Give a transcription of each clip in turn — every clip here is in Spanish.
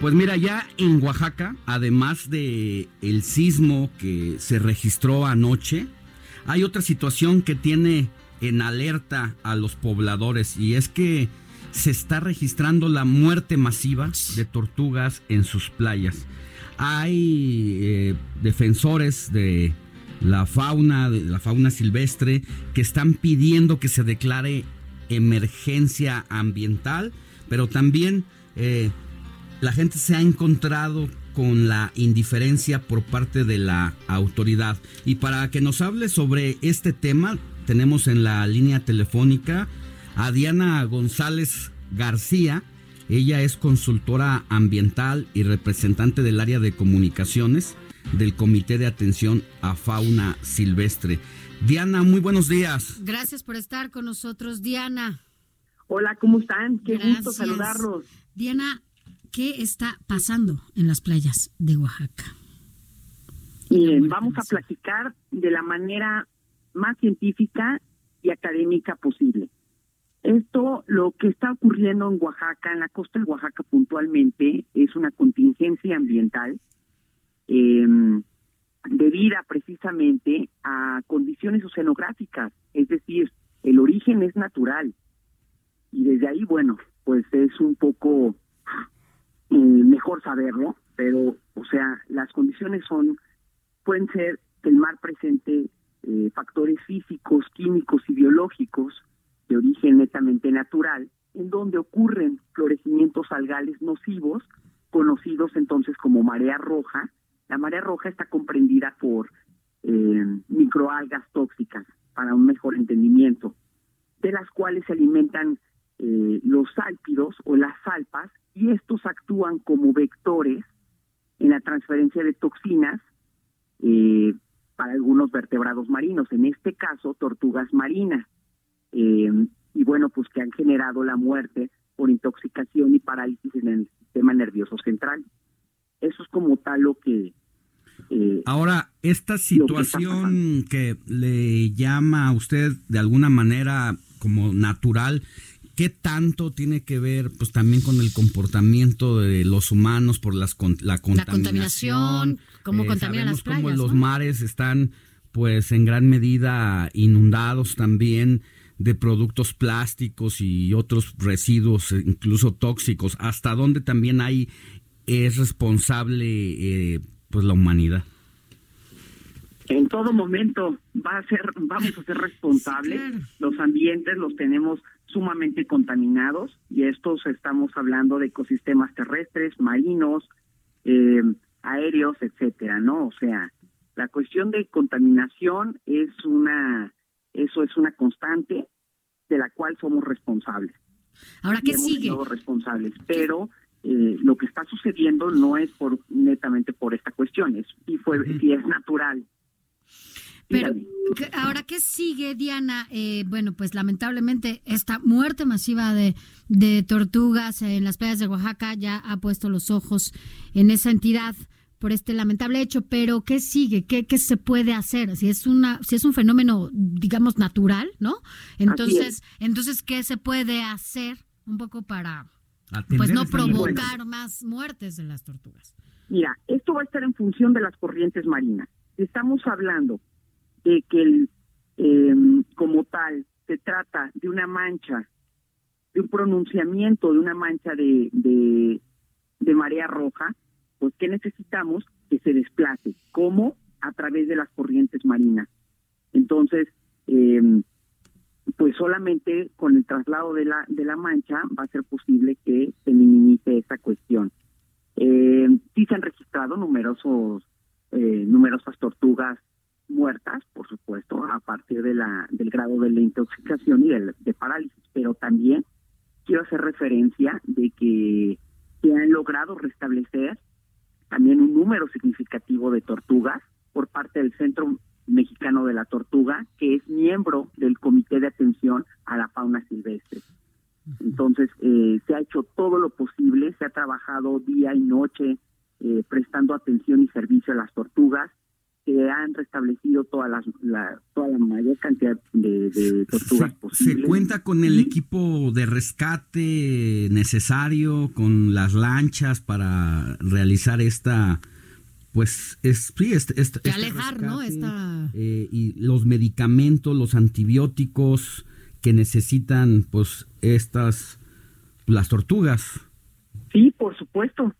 Pues mira, ya en Oaxaca, además de el sismo que se registró anoche, hay otra situación que tiene en alerta a los pobladores y es que se está registrando la muerte masiva de tortugas en sus playas. Hay eh, defensores de la fauna, de la fauna silvestre, que están pidiendo que se declare emergencia ambiental, pero también eh, la gente se ha encontrado con la indiferencia por parte de la autoridad. Y para que nos hable sobre este tema, tenemos en la línea telefónica a Diana González García. Ella es consultora ambiental y representante del área de comunicaciones del Comité de Atención a Fauna Silvestre. Diana, muy buenos días. Gracias por estar con nosotros, Diana. Hola, ¿cómo están? Qué gusto saludarlos. Diana, ¿qué está pasando en las playas de Oaxaca? Miren, vamos a platicar de la manera más científica y académica posible. Esto, lo que está ocurriendo en Oaxaca, en la costa de Oaxaca puntualmente, es una contingencia ambiental eh, debida precisamente a condiciones oceanográficas, es decir, el origen es natural. Y desde ahí, bueno, pues es un poco eh, mejor saberlo, pero, o sea, las condiciones son, pueden ser que el mar presente eh, factores físicos, químicos y biológicos de origen netamente natural, en donde ocurren florecimientos algales nocivos, conocidos entonces como marea roja. La marea roja está comprendida por eh, microalgas tóxicas, para un mejor entendimiento, de las cuales se alimentan eh, los sálpidos o las salpas, y estos actúan como vectores en la transferencia de toxinas eh, para algunos vertebrados marinos, en este caso tortugas marinas, eh, y bueno, pues que han generado la muerte por intoxicación y parálisis en el sistema nervioso central. Eso es como tal lo que... eh, Ahora, esta que situación que le llama a usted de alguna manera como natural, ¿qué tanto tiene que ver pues también con el comportamiento de los humanos por las con- la contaminación? contaminación, cómo contaminan sabemos las playas, cómo los mares están pues en gran medida inundados también de productos plásticos y otros residuos, eh, incluso tóxicos. ¿Hasta dónde también hay es responsable eh, pues la humanidad? En todo momento va a ser, vamos a ser responsables. claro. Los ambientes los tenemos sumamente contaminados y estos estamos hablando de ecosistemas terrestres, marinos, eh, aéreos, etcétera, ¿no? O sea, la cuestión de contaminación es una, eso es una constante de la cual somos responsables. Ahora, ¿qué sigue? sido responsables, pero eh, lo que está sucediendo no es por netamente por esta cuestión, es y fue si es natural. Pero Dígame. ¿qué- ahora, ¿qué sigue, Diana? Eh, bueno, pues lamentablemente esta muerte masiva de, de tortugas en las playas de Oaxaca ya ha puesto los ojos en esa entidad por este lamentable hecho, pero ¿qué sigue? ¿Qué, qué se puede hacer? Si es una, si es un fenómeno, digamos, natural, ¿no? Entonces, entonces, ¿qué se puede hacer un poco para pues no provocar más muertes de las tortugas? Mira, esto va a estar en función de las corrientes marinas. Estamos hablando de que el, eh, como tal se trata de una mancha, de un pronunciamiento de una mancha de, de, de marea roja, pues ¿qué necesitamos? Que se desplace. ¿Cómo? A través de las corrientes marinas. Entonces, eh, pues solamente con el traslado de la, de la mancha va a ser posible que se minimice esa cuestión. Eh, sí se han registrado numerosos, eh, numerosas tortugas muertas, por supuesto, a partir de la, del grado de la intoxicación y del, de parálisis, pero también quiero hacer referencia de que se han logrado restablecer también un número significativo de tortugas por parte del Centro Mexicano de la Tortuga, que es miembro del Comité de Atención a la Fauna Silvestre. Entonces, eh, se ha hecho todo lo posible, se ha trabajado día y noche eh, prestando atención y servicio a las tortugas, se han restablecido todas las, la, toda la mayor cantidad de, tortugas posibles. ¿Se cuenta con el equipo de rescate necesario, con las lanchas para realizar esta pues es sí este, este, alejar no esta eh, y los medicamentos los antibióticos que necesitan pues estas las tortugas. Sí por supuesto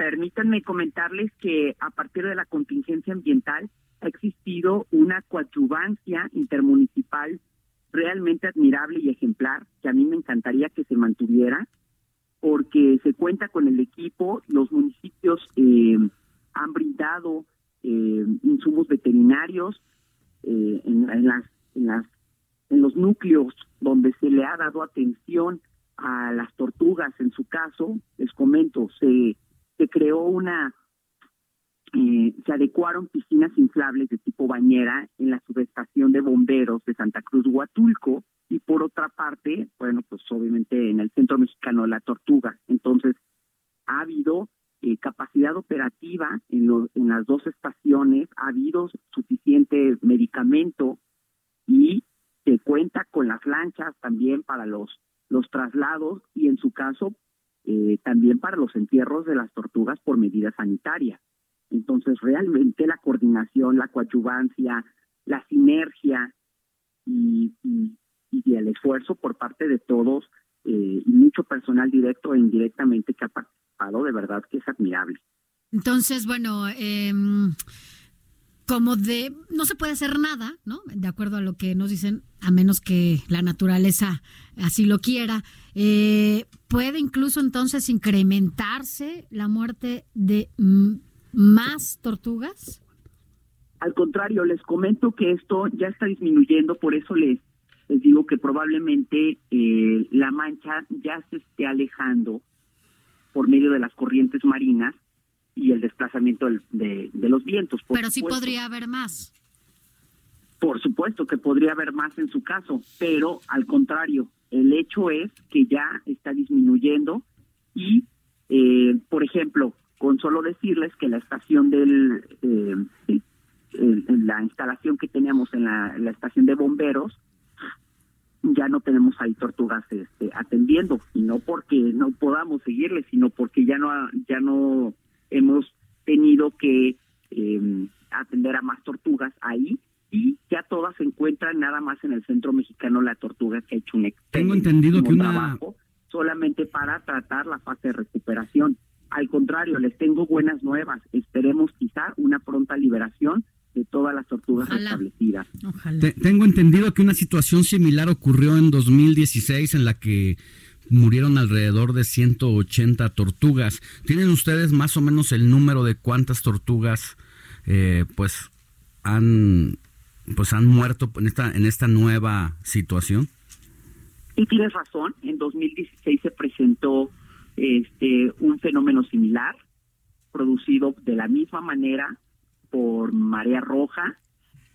permítanme comentarles que a partir de la contingencia ambiental ha existido una coadyuvancia intermunicipal realmente admirable y ejemplar que a mí me encantaría que se mantuviera porque se cuenta con el equipo los municipios eh, han brindado eh, insumos veterinarios eh, en, en, en los núcleos donde se le ha dado atención a las tortugas. En su caso, les comento, se, se creó una, eh, se adecuaron piscinas inflables de tipo bañera en la subestación de bomberos de Santa Cruz Huatulco y por otra parte, bueno, pues obviamente en el Centro Mexicano la Tortuga. Entonces, ha habido eh, capacidad operativa en, en las dos estaciones, ha habido suficiente medicamento y se cuenta con las lanchas también para los, los traslados y en su caso eh, también para los entierros de las tortugas por medidas sanitarias. Entonces realmente la coordinación, la coadyuvancia, la sinergia y, y, y el esfuerzo por parte de todos eh, y mucho personal directo e indirectamente que ha de verdad que es admirable. Entonces, bueno, em, como de no se puede hacer nada, ¿no? De acuerdo a lo que nos dicen, a menos que la naturaleza así lo quiera, eh, puede incluso entonces incrementarse la muerte de más tortugas. Al contrario, les comento que esto ya está disminuyendo, por eso les les digo que probablemente eh, la mancha ya se esté alejando por medio de las corrientes marinas y el desplazamiento de, los vientos. Pero sí podría haber más. Por supuesto que podría haber más en su caso, pero al contrario, el hecho es que ya está disminuyendo y, eh, por ejemplo, con solo decirles que la estación del, eh, la instalación que teníamos en la estación de bomberos, ya no tenemos ahí tortugas este, atendiendo y no porque no podamos seguirles sino porque ya no ya no hemos tenido que em, atender a más tortugas ahí y ya todas se encuentran nada más en el centro mexicano la tortuga que ha hecho un tengo entendido que una trabajo solamente para tratar la fase de recuperación. Al contrario les tengo buenas nuevas. Esperemos quizá una pronta liberación de todas las tortugas establecidas. tengo entendido que una situación similar ocurrió en 2016 en la que murieron alrededor de 180 tortugas. ¿Tienen ustedes más o menos el número de cuántas tortugas eh, pues han pues han muerto en esta nueva situación? Y tienes razón, en 2016 se presentó este un fenómeno similar producido de la misma manera por marea roja,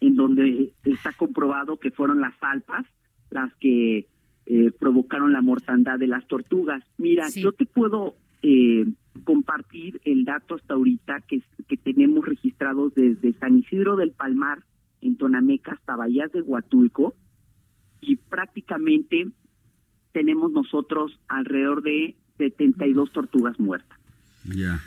en donde está comprobado que fueron las alpas las que eh, provocaron la mortandad de las tortugas. Mira, yo te puedo eh, compartir el dato hasta ahorita que, que tenemos registrados desde San Isidro del Palmar, en Tonameca, hasta Bahías de Huatulco, y prácticamente tenemos nosotros alrededor de 72 tortugas muertas. Ya.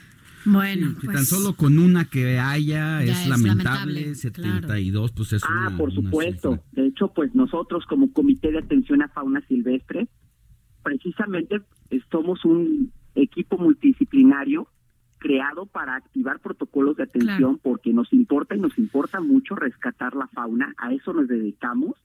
Bueno, tan pues, solo con una que haya es, lamentable, 72 pues es Ah, por supuesto. de hecho, pues nosotros como Comité de Atención a Fauna Silvestre, precisamente somos un equipo multidisciplinario creado para activar protocolos de atención porque nos importa y nos importa mucho rescatar la fauna, a eso nos dedicamos.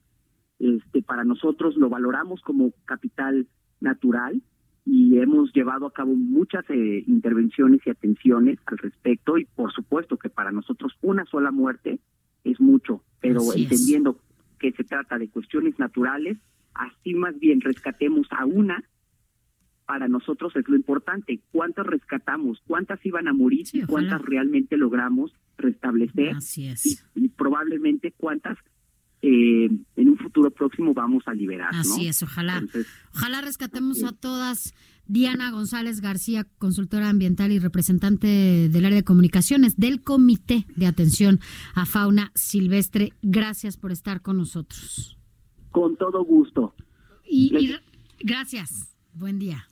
Este, para nosotros lo valoramos como capital natural y hemos llevado a cabo muchas eh, intervenciones y atenciones al respecto y por supuesto que para nosotros una sola muerte es mucho, pero entendiendo que se trata de cuestiones naturales, así más bien rescatemos a una para nosotros es lo importante. ¿Cuántas rescatamos? ¿Cuántas iban a morir? y ¿Cuántas realmente logramos restablecer? Así es. Y, probablemente cuántas eh, futuro próximo vamos a liberar. Así es, ojalá. ojalá rescatemos a todas. Diana González García, consultora ambiental y representante del área de comunicaciones del Comité de Atención a Fauna Silvestre. Gracias por estar con nosotros. Con todo gusto. Y, y gracias. Buen día.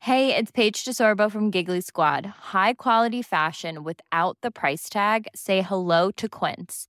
Hey, it's Paige DeSorbo from Giggly Squad. High quality fashion without the price tag. Say hello to Quince.